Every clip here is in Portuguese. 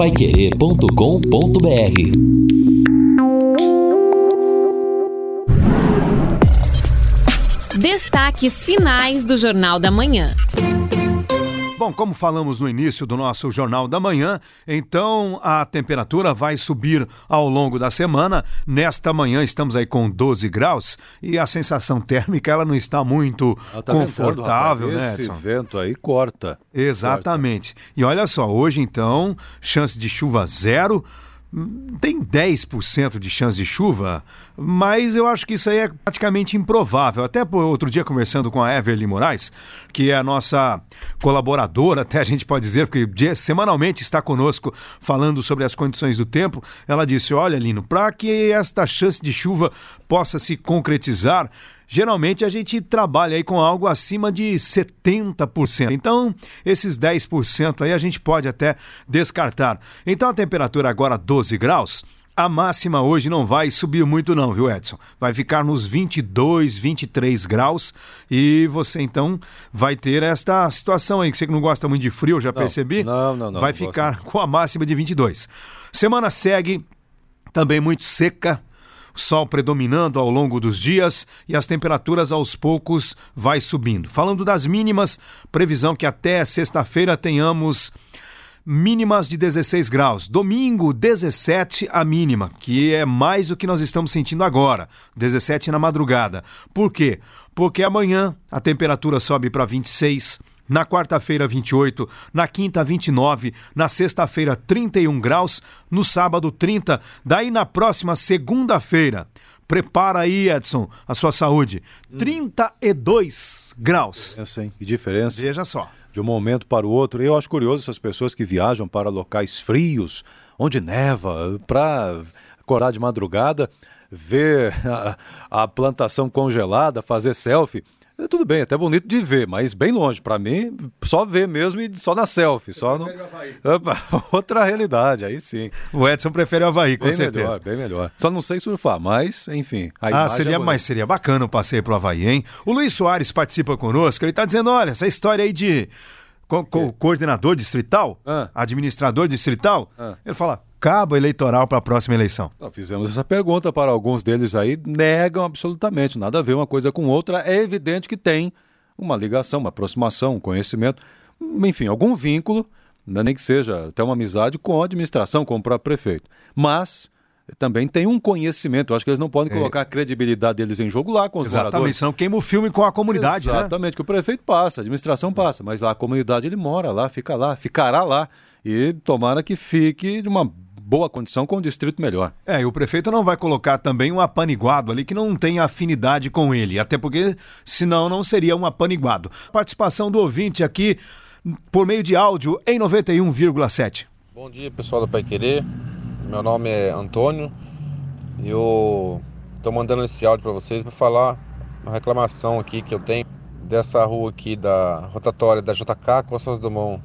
paiquerê.com.br Destaques finais do Jornal da Manhã. Bom, como falamos no início do nosso Jornal da Manhã, então a temperatura vai subir ao longo da semana. Nesta manhã estamos aí com 12 graus e a sensação térmica ela não está muito tá confortável, ventando, né, Esse Edson? vento aí corta. Exatamente. Corta. E olha só, hoje então, chance de chuva zero tem 10% de chance de chuva, mas eu acho que isso aí é praticamente improvável. Até por outro dia conversando com a Everly Moraes, que é a nossa colaboradora, até a gente pode dizer, porque semanalmente está conosco falando sobre as condições do tempo, ela disse: "Olha, Lino, para que esta chance de chuva possa se concretizar, geralmente a gente trabalha aí com algo acima de 70%. Então, esses 10% aí a gente pode até descartar. Então, a temperatura agora 12 graus. A máxima hoje não vai subir muito não, viu, Edson? Vai ficar nos 22, 23 graus e você então vai ter esta situação aí, que você que não gosta muito de frio, já não, percebi. Não, não, não. Vai não ficar gosto. com a máxima de 22. Semana segue também muito seca, sol predominando ao longo dos dias e as temperaturas aos poucos vai subindo. Falando das mínimas, previsão que até sexta-feira tenhamos mínimas de 16 graus. Domingo, 17 a mínima, que é mais do que nós estamos sentindo agora. 17 na madrugada. Por quê? Porque amanhã a temperatura sobe para 26 na quarta-feira 28, na quinta 29, na sexta-feira 31 graus, no sábado 30, daí na próxima segunda-feira. Prepara aí, Edson, a sua saúde. 32 graus. Essa, hein? Que diferença. Veja só. De um momento para o outro. Eu acho curioso essas pessoas que viajam para locais frios, onde neva, para acordar de madrugada, ver a, a plantação congelada, fazer selfie. É, tudo bem, até bonito de ver, mas bem longe. Para mim, só ver mesmo e só na selfie. Você só no... Opa, outra realidade, aí sim. O Edson prefere o Havaí, com bem certeza. Melhor, bem melhor. Só não sei surfar, mas, enfim. ah, seria, é mas seria bacana o passeio pro Havaí, hein? O Luiz Soares participa conosco, ele tá dizendo: olha, essa história aí de co co coordenador distrital, ah. administrador distrital, ah. ele fala cabo eleitoral para a próxima eleição? Nós fizemos essa pergunta para alguns deles aí, negam absolutamente, nada a ver uma coisa com outra. É evidente que tem uma ligação, uma aproximação, um conhecimento, enfim, algum vínculo, né, nem que seja até uma amizade com a administração, com o próprio prefeito. Mas também tem um conhecimento. Eu acho que eles não podem colocar é. a credibilidade deles em jogo lá com os Exatamente, moradores. senão queima o filme com a comunidade, Exatamente, né? que o prefeito passa, a administração passa, mas a comunidade ele mora lá, fica lá, ficará lá. E tomara que fique de uma boa condição com um distrito melhor. É, e o prefeito não vai colocar também um apaniguado ali que não tem afinidade com ele, até porque senão não seria um apaniguado. Participação do ouvinte aqui por meio de áudio em 91,7. Bom dia, pessoal do Pai Querer. Meu nome é Antônio. Eu estou mandando esse áudio para vocês para falar uma reclamação aqui que eu tenho dessa rua aqui da rotatória da JK com as Dumont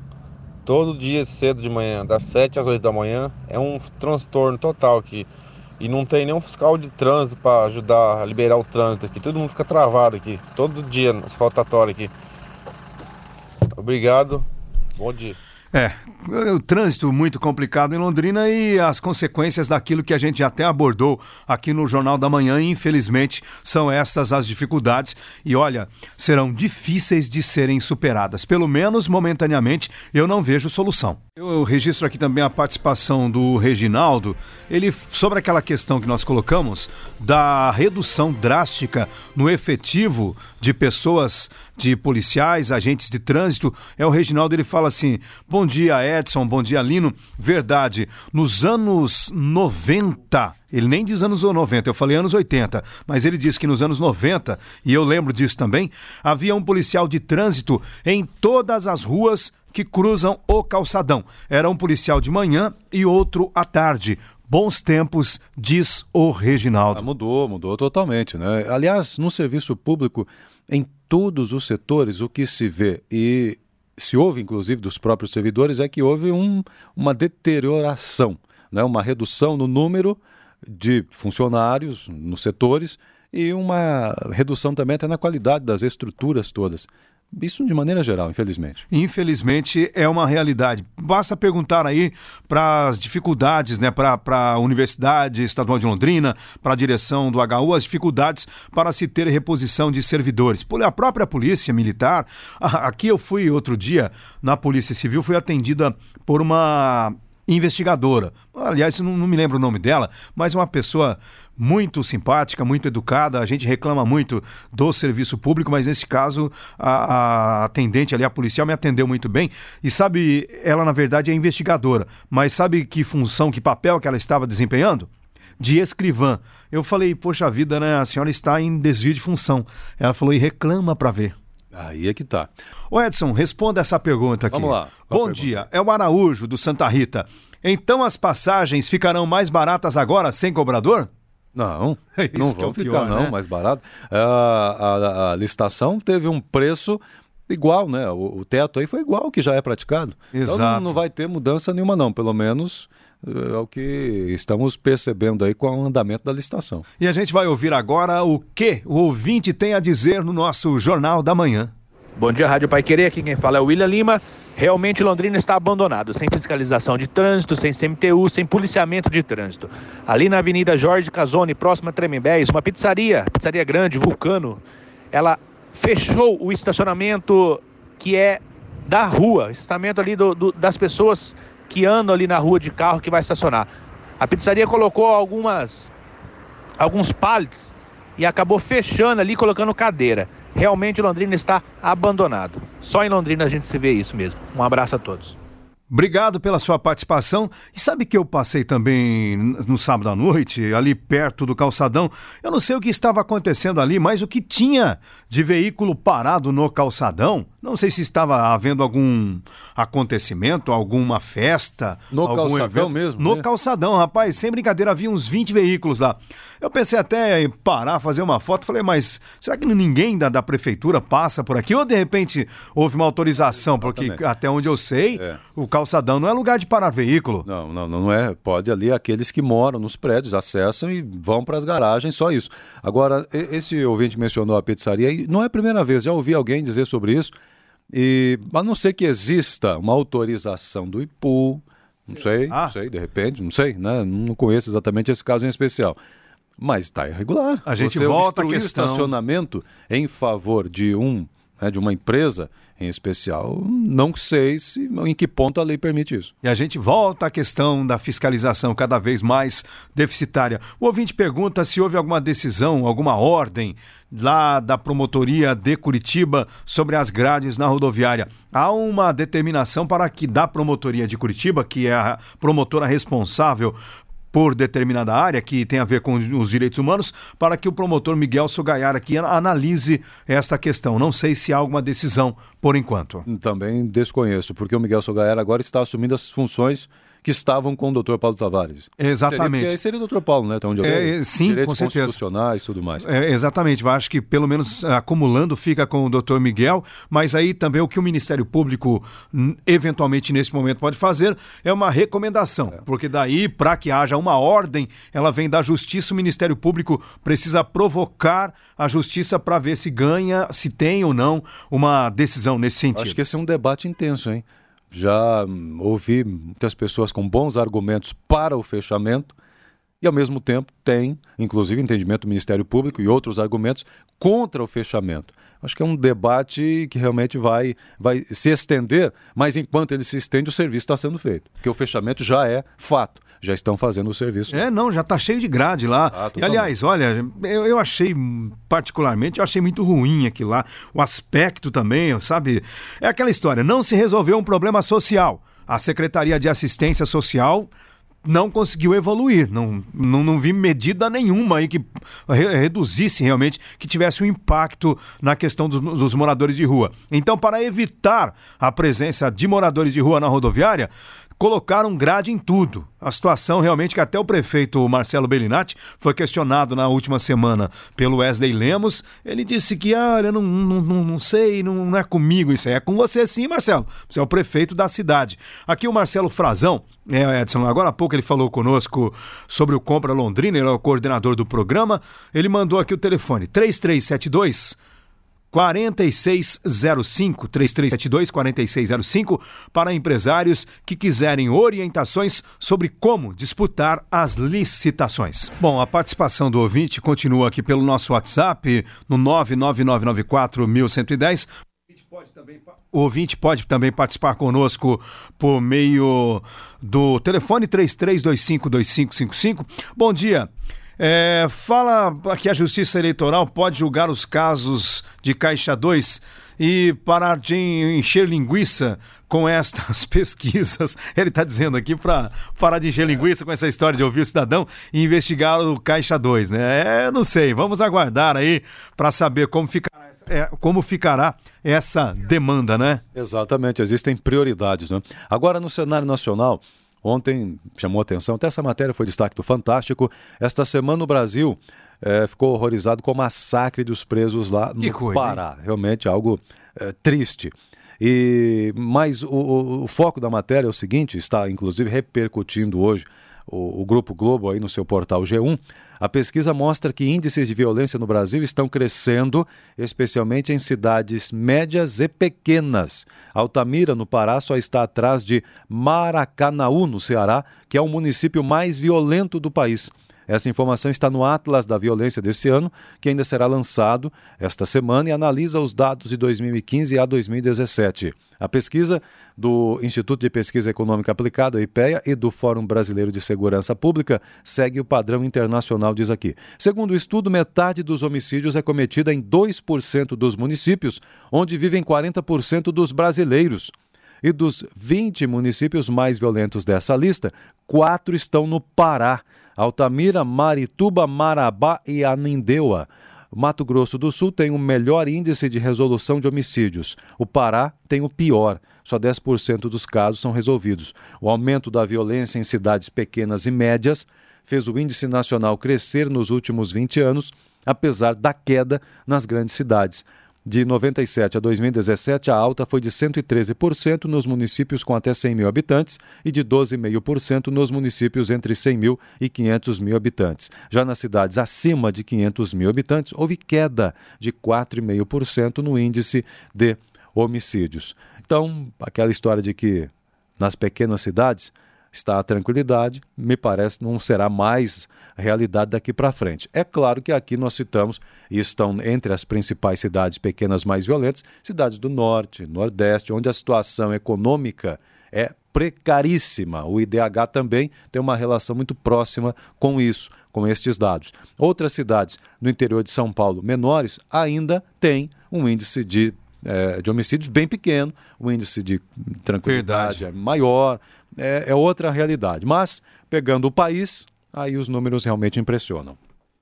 todo dia cedo de manhã, das 7 às 8 da manhã, é um transtorno total aqui. E não tem nenhum fiscal de trânsito para ajudar a liberar o trânsito aqui. Todo mundo fica travado aqui, todo dia nessa rotatória aqui. Obrigado, bom dia. É, o trânsito muito complicado em Londrina e as consequências daquilo que a gente até abordou aqui no Jornal da Manhã, infelizmente são essas as dificuldades e olha, serão difíceis de serem superadas. Pelo menos momentaneamente eu não vejo solução. Eu registro aqui também a participação do Reginaldo, ele sobre aquela questão que nós colocamos da redução drástica no efetivo de pessoas, de policiais, agentes de trânsito. É o Reginaldo, ele fala assim: "Bom dia, Edson, bom dia, Lino. Verdade, nos anos 90, ele nem diz anos 90, eu falei anos 80, mas ele diz que nos anos 90, e eu lembro disso também, havia um policial de trânsito em todas as ruas que cruzam o calçadão. Era um policial de manhã e outro à tarde. Bons tempos, diz o Reginaldo. Ah, mudou, mudou totalmente, né? Aliás, no serviço público, em todos os setores, o que se vê e se ouve, inclusive, dos próprios servidores, é que houve um, uma deterioração, né? uma redução no número de funcionários nos setores e uma redução também até na qualidade das estruturas todas. Isso de maneira geral, infelizmente. Infelizmente é uma realidade. Basta perguntar aí para as dificuldades, né, para a Universidade Estadual de Londrina, para a direção do HU, as dificuldades para se ter reposição de servidores. Por a própria Polícia Militar, aqui eu fui outro dia na Polícia Civil, fui atendida por uma investigadora. Aliás, não, não, me lembro o nome dela, mas uma pessoa muito simpática, muito educada. A gente reclama muito do serviço público, mas nesse caso a, a atendente ali, a policial, me atendeu muito bem. E sabe, ela na verdade é investigadora, mas sabe que função, que papel que ela estava desempenhando? De escrivã. Eu falei, poxa vida, né? A senhora está em desvio de função. Ela falou, e reclama para ver. Aí é que tá. Ô Edson, responda essa pergunta aqui. Vamos lá. Bom dia, é o Araújo do Santa Rita. Então as passagens ficarão mais baratas agora sem cobrador? Não, é não vão é ficar pior, não, né? mais barato. A, a, a, licitação teve um preço igual, né? O, o, teto aí foi igual ao que já é praticado. Exato. Então não, não vai ter mudança nenhuma não, pelo menos é, é o que estamos percebendo aí com o andamento da licitação. E a gente vai ouvir agora o que o ouvinte tem a dizer no nosso Jornal da Manhã. Bom dia, Rádio Pai Querer. Aqui quem fala é o William Lima. Realmente Londrina está abandonado, sem fiscalização de trânsito, sem CMTU, sem policiamento de trânsito. Ali na Avenida Jorge Casoni, próxima a Tremembés, uma pizzaria, pizzaria grande, Vulcano, ela fechou o estacionamento que é da rua, estacionamento ali do, do, das pessoas que andam ali na rua de carro que vai estacionar. A pizzaria colocou algumas alguns pallets e acabou fechando ali, colocando cadeira. Realmente Londrina está abandonado. Só em Londrina a gente se vê isso mesmo. Um abraço a todos. Obrigado pela sua participação. E sabe que eu passei também no sábado à noite, ali perto do calçadão. Eu não sei o que estava acontecendo ali, mas o que tinha de veículo parado no calçadão não sei se estava havendo algum acontecimento, alguma festa. No algum calçadão evento. mesmo? No né? calçadão, rapaz. Sem brincadeira, havia uns 20 veículos lá. Eu pensei até em parar, fazer uma foto. Falei, mas será que ninguém da, da prefeitura passa por aqui? Ou de repente houve uma autorização? Porque até onde eu sei, é. o calçadão não é lugar de parar veículo. Não, não, não é. Pode ali aqueles que moram nos prédios acessam e vão para as garagens, só isso. Agora, esse ouvinte mencionou a pizzaria e não é a primeira vez, já ouvi alguém dizer sobre isso. E, a não ser que exista uma autorização do IPU, não sei, ah. não sei, de repente, não sei, né? Não conheço exatamente esse caso em especial. Mas está irregular. A gente Você volta a questão... estacionamento em favor de um, né, de uma empresa em especial, não sei se, em que ponto a lei permite isso. E a gente volta à questão da fiscalização cada vez mais deficitária. O ouvinte pergunta se houve alguma decisão, alguma ordem lá da promotoria de Curitiba sobre as grades na rodoviária. Há uma determinação para que da promotoria de Curitiba, que é a promotora responsável por determinada área que tem a ver com os direitos humanos, para que o promotor Miguel Sugaiar aqui analise esta questão. Não sei se há alguma decisão por enquanto. Também desconheço, porque o Miguel Sugaiar agora está assumindo as funções que estavam com o doutor Paulo Tavares. Exatamente. Seria, seria o doutor Paulo, né? Então, onde é, sim, Direitos com certeza. constitucionais e tudo mais. É, exatamente. Eu acho que pelo menos acumulando fica com o doutor Miguel, mas aí também o que o Ministério Público eventualmente nesse momento pode fazer é uma recomendação, é. porque daí para que haja uma ordem, ela vem da Justiça, o Ministério Público precisa provocar a Justiça para ver se ganha, se tem ou não uma decisão nesse sentido. Acho que esse é um debate intenso, hein? Já ouvi muitas pessoas com bons argumentos para o fechamento e, ao mesmo tempo, tem, inclusive, entendimento do Ministério Público e outros argumentos contra o fechamento. Acho que é um debate que realmente vai, vai se estender, mas enquanto ele se estende, o serviço está sendo feito, porque o fechamento já é fato já estão fazendo o serviço. É, não, já está cheio de grade lá. Ah, e, aliás, olha, eu, eu, achei, particularmente, eu achei muito ruim aqui lá. O aspecto também, sabe? É aquela história, não se resolveu um problema social. A Secretaria de Assistência Social não conseguiu evoluir, não, não, não vi medida nenhuma aí que reduzisse realmente, que tivesse um impacto na questão dos, dos, moradores de rua. Então, para evitar a presença de moradores de rua na rodoviária, colocaram grade em tudo. A situação realmente que até o prefeito Marcelo Bellinati foi questionado na última semana pelo Wesley Lemos. Ele disse que, ah, eu não, não, não, sei, não, não é comigo isso aí. É com você sim, Marcelo. Você é o prefeito da cidade. Aqui o Marcelo Frazão, é, Edson, agora há pouco ele falou conosco sobre o Compra Londrina, ele é o coordenador do programa. Ele mandou aqui o telefone, 3372 4605 3372 4605 para empresários que quiserem orientações sobre como disputar as licitações. Bom, a participação do ouvinte continua aqui pelo nosso WhatsApp no 99994 1110. O ouvinte pode também participar conosco por meio do telefone 33252555. Bom dia. É, fala que a Justiça Eleitoral pode julgar os casos de Caixa 2 e parar de encher linguiça com estas pesquisas. Ele está dizendo aqui para parar de encher linguiça com essa história de ouvir o cidadão e investigar o Caixa 2, né? É, não sei, vamos aguardar aí para saber como ficará, é, como ficará essa demanda, né? Exatamente, existem prioridades, né? Agora, no cenário nacional, Ontem chamou atenção, até essa matéria foi destaque do Fantástico. Esta semana o Brasil é, ficou horrorizado com o massacre dos presos lá no coisa, Pará. Hein? Realmente algo é, triste. E mas o, o, o, foco da matéria é o seguinte, está inclusive repercutindo hoje o, o Grupo Globo aí no seu portal G1. A pesquisa mostra que índices de violência no Brasil estão crescendo, especialmente em cidades médias e pequenas. Altamira, no Pará, só está atrás de Maracanaú, no Ceará, que é o município mais violento do país. Essa informação está no Atlas da Violência desse ano, que ainda será lançado esta semana e analisa os dados de 2015 a 2017. A pesquisa do Instituto de Pesquisa Econômica Aplicada, IPEA, e do Fórum Brasileiro de Segurança Pública segue o padrão internacional, diz aqui. Segundo o estudo, metade dos homicídios é cometida em 2% dos municípios, onde vivem 40% dos brasileiros. E dos 20 municípios mais violentos dessa lista, quatro estão no Pará. Altamira, Marituba, Marabá e Anindeua. Mato Grosso do Sul tem o melhor índice de resolução de homicídios. O Pará tem o pior. Só 10% dos casos são resolvidos. O aumento da violência em cidades pequenas e médias fez o índice nacional crescer nos últimos 20 anos, apesar da queda nas grandes cidades. De 97 a 2017, a alta foi de 113% nos municípios com até 100 mil habitantes e de 12,5% nos municípios entre 100 mil e 500 mil habitantes. Já nas cidades acima de 500 mil habitantes, houve queda de 4,5% no índice de homicídios. Então, aquela história de que nas pequenas cidades está a tranquilidade, me parece não será mais realidade daqui para frente. É claro que aqui nós citamos, e estão entre as principais cidades pequenas mais violentas, cidades do norte, nordeste, onde a situação econômica é precaríssima. O IDH também tem uma relação muito próxima com isso, com estes dados. Outras cidades no interior de São Paulo menores ainda têm um índice de é, de homicídios bem pequeno, o índice de tranquilidade Verdade. é maior, é, é outra realidade. Mas, pegando o país, aí os números realmente impressionam.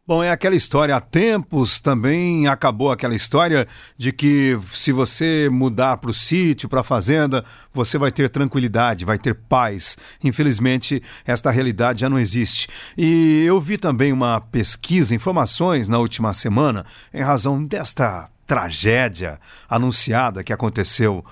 Bom, é aquela história. Há tempos também acabou aquela história de que se você mudar para o sítio, para a fazenda, você vai ter tranquilidade, vai ter paz. Infelizmente, esta realidade já não existe. E eu vi também uma pesquisa, informações na última semana, em razão desta tragédia anunciada que aconteceu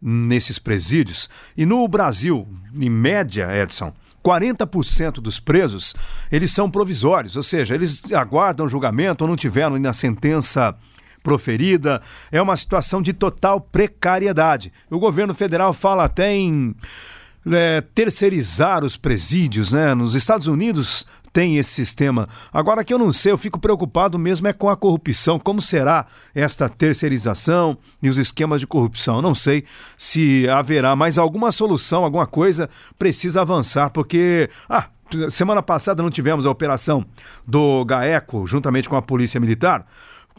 nesses presídios. E no Brasil, em média, Edson, 40% dos presos, eles são provisórios, ou seja, eles aguardam julgamento ou não tiveram ainda a sentença proferida. É uma situação de total precariedade. O governo federal fala até em é, terceirizar os presídios, né? Nos Estados Unidos tem esse sistema. Agora que eu não sei, eu fico preocupado mesmo é com a corrupção. Como será esta terceirização e os esquemas de corrupção? Eu não sei se haverá mais alguma solução, alguma coisa precisa avançar, porque ah, semana passada não tivemos a operação do GAECO juntamente com a Polícia Militar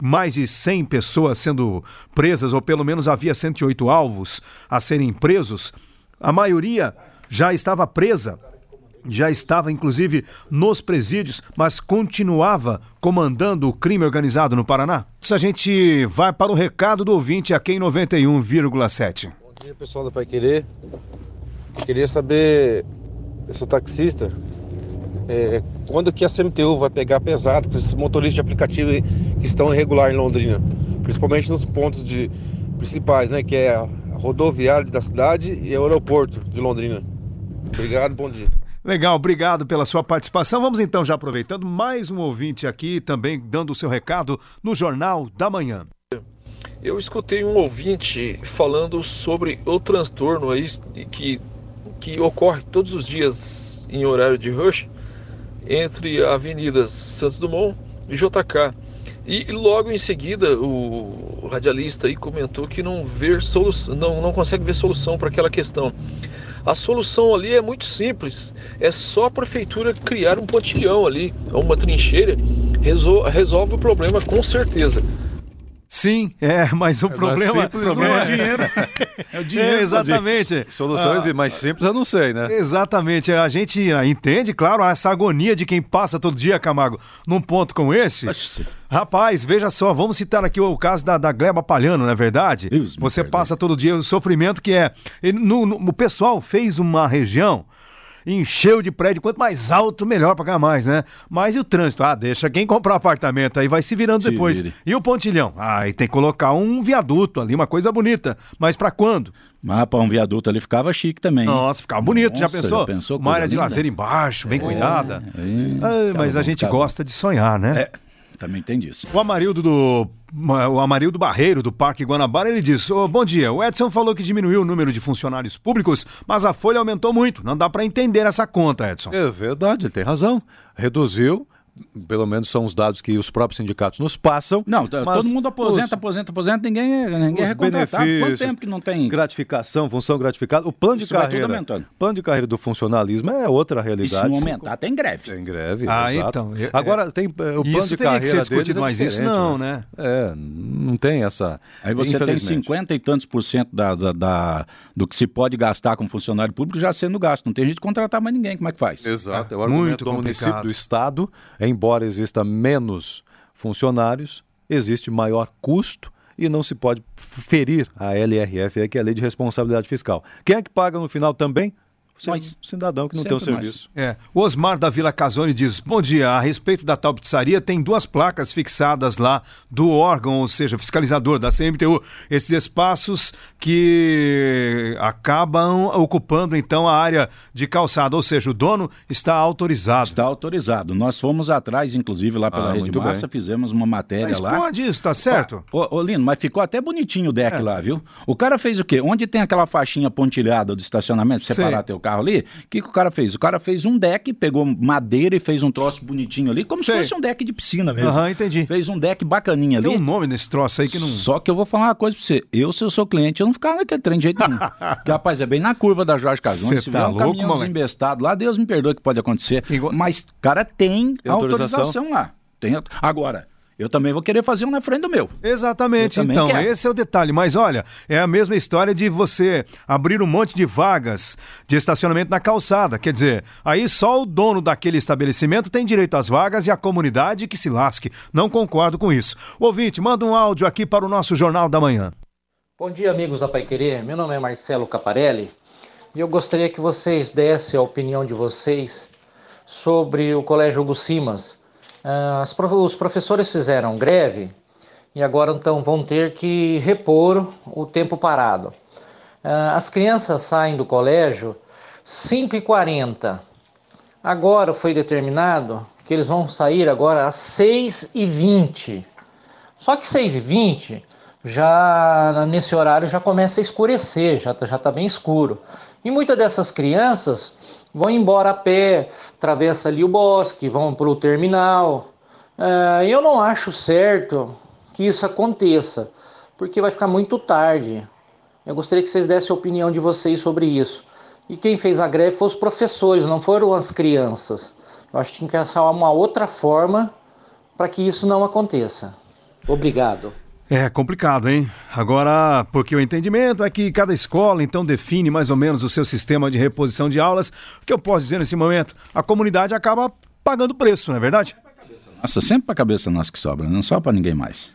mais de 100 pessoas sendo presas, ou pelo menos havia 108 alvos a serem presos. A maioria já estava presa já estava inclusive nos presídios, mas continuava comandando o crime organizado no Paraná? Se a gente vai para o recado do ouvinte aqui em 91,7. Bom dia, pessoal da Pai Querer. Queria saber, eu sou taxista, é, quando que a CMTU vai pegar pesado com esses motoristas de aplicativo que estão irregular em Londrina, principalmente nos pontos de, principais, né, que é a rodoviária da cidade e o aeroporto de Londrina. Obrigado, bom dia. Legal, obrigado pela sua participação. Vamos então, já aproveitando, mais um ouvinte aqui também dando o seu recado no Jornal da Manhã. Eu escutei um ouvinte falando sobre o transtorno aí que, que ocorre todos os dias em horário de rush entre a Avenida Santos Dumont e JK. E logo em seguida o radialista aí comentou que não, ver solução, não, não consegue ver solução para aquela questão. A solução ali é muito simples, é só a prefeitura criar um pontilhão ali, uma trincheira, resolve o problema com certeza. Sim, é, mas o é problema, simples, problema é. é dinheiro. é o dinheiro. É, exatamente. Soluções ah, mais simples eu não sei, né? Exatamente. A gente entende, claro, essa agonia de quem passa todo dia, Camargo, num ponto como esse. Rapaz, veja só, vamos citar aqui o caso da, da Gleba Palhano, não é verdade? Deus Você passa todo dia o sofrimento que é. No, no, o pessoal fez uma região encheu de prédio, quanto mais alto, melhor pagar mais, né? Mas e o trânsito? Ah, deixa quem comprar apartamento aí vai se virando se depois. Vire. E o pontilhão? Ah, e tem que colocar um viaduto ali, uma coisa bonita. Mas para quando? Mas para um viaduto ali ficava chique também. Nossa, ficava bonito, Nossa, já pensou? Já pensou uma área de lazer embaixo, bem é, cuidada. É, ah, mas a gente gosta de sonhar, né? É. Também tem disso. O Amarildo do o Amarildo Barreiro, do Parque Guanabara, ele diz: oh, Bom dia, o Edson falou que diminuiu o número de funcionários públicos, mas a folha aumentou muito. Não dá para entender essa conta, Edson. É verdade, ele tem razão. Reduziu, pelo menos são os dados que os próprios sindicatos nos passam. Não, todo mundo aposenta, os, aposenta, aposenta, ninguém, é, ninguém é recontratado. Quanto tempo que não tem? Gratificação, função gratificada. O plano de Isso carreira. plano de carreira do funcionalismo é outra realidade. Se não aumentar, tem greve. Tem greve. Ah, exato. então. É, Agora, tem eh, o plano de carreira. Isso que ser discutido é mais isso, não, né? É, não tem essa. Aí você tem 50 e tantos por cento da, da, da, do que se pode gastar com funcionário público já sendo gasto. Não tem jeito de contratar mais ninguém. Como é que faz? Exato. É, o argumento Muito do complicado. município, do Estado, embora exista menos funcionários, existe maior custo e não se pode ferir a LRF, que é a Lei de Responsabilidade Fiscal. Quem é que paga no final também? Nós. cidadão que não tem o serviço. É. O Osmar da Vila Casone diz: Bom dia, a respeito da tal pizzaria, tem duas placas fixadas lá do órgão, ou seja, fiscalizador da CMTU. Esses espaços que acabam ocupando então a área de calçada, ou seja, o dono está autorizado. Está autorizado. Nós fomos atrás, inclusive, lá pela ah, Rede Massa, bem. fizemos uma matéria mas lá. Pode isso, tá certo? Ô, ô, Lino, mas ficou até bonitinho o deck é. lá, viu? O cara fez o quê? Onde tem aquela faixinha pontilhada do estacionamento, separar teu carro carro ali, o que, que o cara fez? O cara fez um deck, pegou madeira e fez um troço bonitinho ali, como Sei. se fosse um deck de piscina mesmo. Aham, entendi. Fez um deck bacaninha ali. Tem um nome nesse troço aí que não. Só que eu vou falar uma coisa pra você. Eu, se eu sou cliente, eu não ficava naquele trem de jeito nenhum. Porque, rapaz, é bem na curva da Jorge Casone. Se tá vier um louco, caminhão desembestado lá, Deus me perdoe que pode acontecer. Igual... Mas, cara, tem, tem autorização? autorização lá. Tem... Agora, eu também vou querer fazer um na frente do meu. Exatamente, então, quero. esse é o detalhe. Mas olha, é a mesma história de você abrir um monte de vagas de estacionamento na calçada. Quer dizer, aí só o dono daquele estabelecimento tem direito às vagas e a comunidade que se lasque. Não concordo com isso. Ouvinte, manda um áudio aqui para o nosso Jornal da Manhã. Bom dia, amigos da Pai Querer. Meu nome é Marcelo Caparelli e eu gostaria que vocês dessem a opinião de vocês sobre o Colégio Hugo Simas os professores fizeram greve e agora então vão ter que repor o tempo parado. Ah, as crianças saem do colégio 5h40. Agora foi determinado que eles vão sair agora às 6h20. Só que 6h20 já nesse horário já começa a escurecer, já está já tá bem escuro. E muitas dessas crianças vão embora a pé, atravessa ali o bosque, vão para o terminal. Uh, eu não acho certo que isso aconteça, porque vai ficar muito tarde. Eu gostaria que vocês dessem a opinião de vocês sobre isso. E quem fez a greve foram os professores, não foram as crianças. Eu acho que tinha que achar uma outra forma para que isso não aconteça. Obrigado. É complicado, hein? Agora, porque o entendimento é que cada escola então define mais ou menos o seu sistema de reposição de aulas. O que eu posso dizer nesse momento? A comunidade acaba pagando preço, não é verdade? Nossa, sempre para a cabeça nossa que sobra, não só para ninguém mais.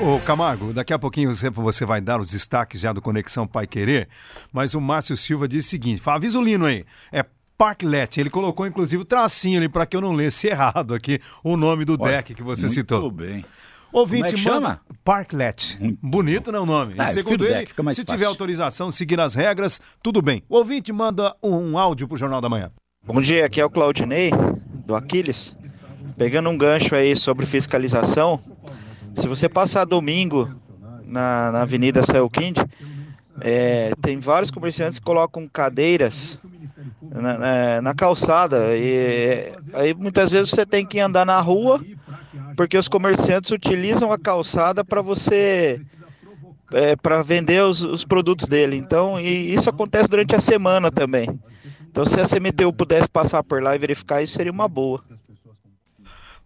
Ô, ô, Camargo, daqui a pouquinho você, você vai dar os destaques já do Conexão Pai Querer, mas o Márcio Silva diz o seguinte: fala, avisa o Lino aí, é Parklet. Ele colocou inclusive o tracinho ali para que eu não lesse errado aqui o nome do Olha, deck que você muito citou. Muito bem. Ouvinte, Como é chama? Parklet. Muito Bonito, não é o nome? Ah, e segundo ele, se fácil. tiver autorização, seguir as regras, tudo bem. O ouvinte manda um áudio pro Jornal da Manhã. Bom dia, aqui é o Claudinei, do Aquiles. Pegando um gancho aí sobre fiscalização, se você passar domingo na, na Avenida Sayukind, é, tem vários comerciantes que colocam cadeiras na, na, na, calçada. E aí muitas vezes você tem que andar na rua, porque os comerciantes utilizam a calçada para você. É, para vender os, os, produtos dele. Então, e isso acontece durante a semana também. Então, se a CMTU pudesse passar por lá e verificar isso, seria uma boa.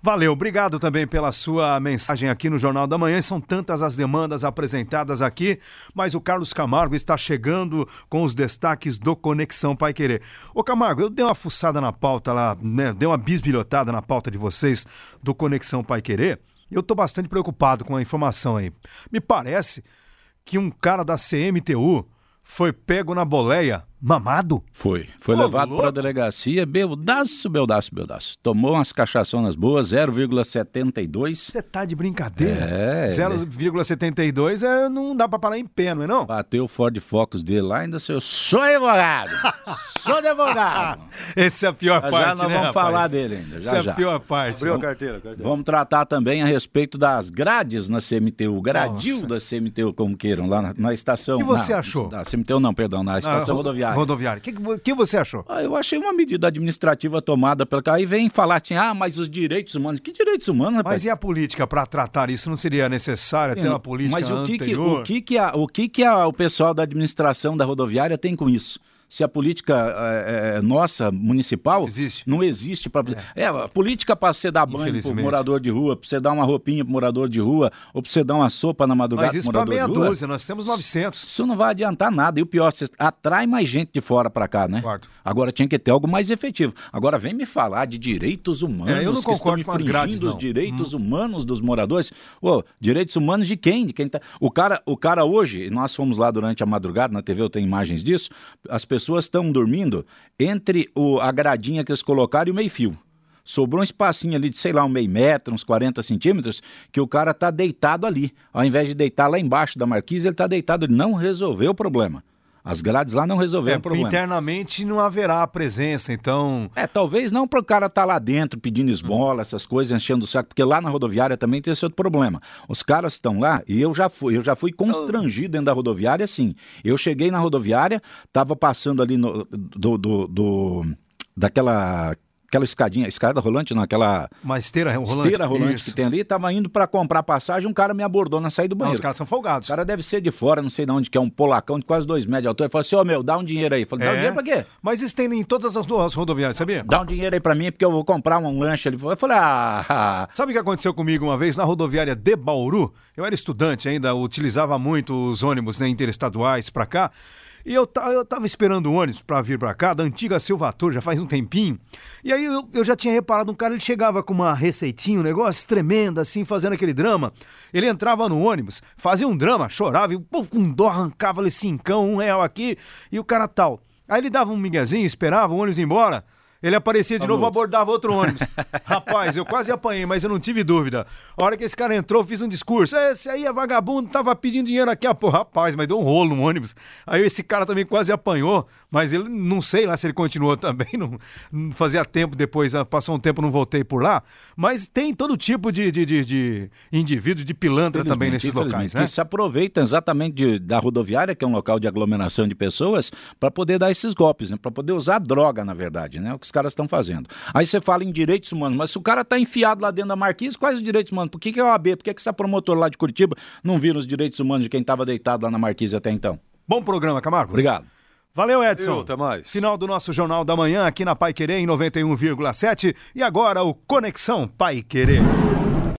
Valeu, obrigado também pela sua mensagem aqui no Jornal da Manhã. São tantas as demandas apresentadas aqui, mas o Carlos Camargo está chegando com os destaques do Conexão Pai Querer. Ô Camargo, eu dei uma fuçada na pauta lá, né? Dei uma bisbilhotada na pauta de vocês do Conexão Pai Querer. Eu estou bastante preocupado com a informação aí. Me parece que um cara da CMTU foi pego na boleia Mamado? Foi. Foi Ô, levado para a delegacia, beldaço, beldaço, beldaço. Tomou umas cachaçonas boas, 0,72. Você tá de brincadeira? É. 0,72 é, não dá para parar em pé, não é não? Bateu o Ford Focus dele lá, ainda saiu, sou advogado, sou advogado. Essa é a pior já parte, Já nós né, vamos rapaz? falar dele ainda, já, Essa já. é a pior parte. Abriu a carteira, a carteira. Vamos tratar também a respeito das grades na CMTU, gradil da CMTU, como queiram, lá na, na estação. O que você na, achou? Da CMTU não, perdão, na estação Ah, rodoviária. Rodoviária. O que, que, você achou? Ah, eu achei uma medida administrativa tomada pelo cara. Aí vem falar assim, ah, mas os direitos humanos. Que direitos humanos, rapaz? Mas e a política para tratar isso? Não seria necessária ter uma política Mas o que, que, anterior? o que, que, a, o, que, que a, o pessoal da administração da rodoviária tem com isso? Se a política é, é, nossa, municipal, Existe. não existe. Pra, é. a política para você dar banho Infelizmente. morador de rua, para você dar uma roupinha pro morador de rua, ou para você dar uma sopa na madrugada para morador meia de rua. dúzia, nós temos 900. Isso não vai adiantar nada. E o pior, você atrai mais gente de fora para cá, né? Concordo. Agora tinha que ter algo mais efetivo. Agora vem me falar de direitos humanos É, eu não que estão concordo com as grades, os direitos humanos dos moradores. Ô, direitos humanos de quem? De quem tá... O cara, o cara hoje, nós fomos lá durante a madrugada, na TV eu tenho imagens disso, as pessoas estão dormindo entre o, a gradinha que eles colocaram e o meio-fio. Sobrou um espacinho ali de, sei lá, um meio metro, uns 40 centímetros, que o cara tá deitado ali. Ao invés de deitar lá embaixo da marquise, ele tá deitado. Ele não resolveu o problema. As grades lá não resolveram É, o problema. internamente não haverá presença, então. É, talvez não para o cara estar lá dentro pedindo esmola, essas coisas, enchendo o saco, porque lá na rodoviária também tem esse outro problema. Os caras estão lá e eu já fui, eu já fui constrangido dentro da rodoviária, assim. Eu cheguei na rodoviária, tava passando ali no, do, do, do- daquela aquela escadinha, escada rolante, não, aquela Uma esteira rolante. esteira rolante Isso. que tem ali, tava indo para comprar passagem, um cara me abordou na saída do Não, banheiro. os caras são O folgados. cara deve ser de fora, não sei de onde, que é um polacão de quase dois metros de altura. Ele falou assim, ô meu, dá um dinheiro aí. Eu falei, dá um É. dinheiro pra quê? Mas isso tem em todas as duas rodoviárias, sabia? Dá um dinheiro aí pra mim, porque eu vou comprar um lanche ali. Eu falei, ah, Sabe o que aconteceu comigo uma vez na rodoviária de Bauru? Eu era estudante ainda, utilizava muito os ônibus né, interestaduais pra cá. E eu, eu tava esperando o ônibus pra vir pra cá, da antiga Silvator, já faz um tempinho. E aí eu, eu já tinha reparado um cara, ele chegava com uma receitinha, um negócio tremendo, assim, fazendo aquele drama. Ele entrava no ônibus, fazia um drama, chorava, e o com dó arrancava ali cincão, um real aqui, e o cara tal. Aí ele dava um miguezinho, esperava o ônibus ir embora. Ele aparecia de novo, abordava outro ônibus. Rapaz, eu quase apanhei, mas eu não tive dúvida. A hora que esse cara entrou, fiz um discurso. Esse aí é vagabundo, tava pedindo dinheiro aqui. Ah, pô, rapaz, mas deu um rolo no ônibus. Aí esse cara também quase apanhou, mas ele não sei lá se ele continuou também. Não, não fazia tempo depois, ah, passou um tempo, não voltei por lá. Mas tem todo tipo de, de, de, de indivíduo, de pilantra também nesses locais, né? Que se aproveitam exatamente de- da rodoviária, que é um local de aglomeração de pessoas, para poder dar esses golpes, né? Para poder usar droga, na verdade, né? O que os caras estão fazendo. Aí você fala em direitos humanos, mas se o cara tá enfiado lá dentro da marquise, quais os direitos humanos? Por que, que é a OAB? Por que, que essa promotora lá de Curitiba não vira os direitos humanos de quem estava deitado lá na marquise até então? Bom programa, Camargo. Obrigado. Valeu, Edson. Valeu, até mais. Final do nosso Jornal da Manhã aqui na Pai Querer em 91,7 e agora o Conexão Pai Querer.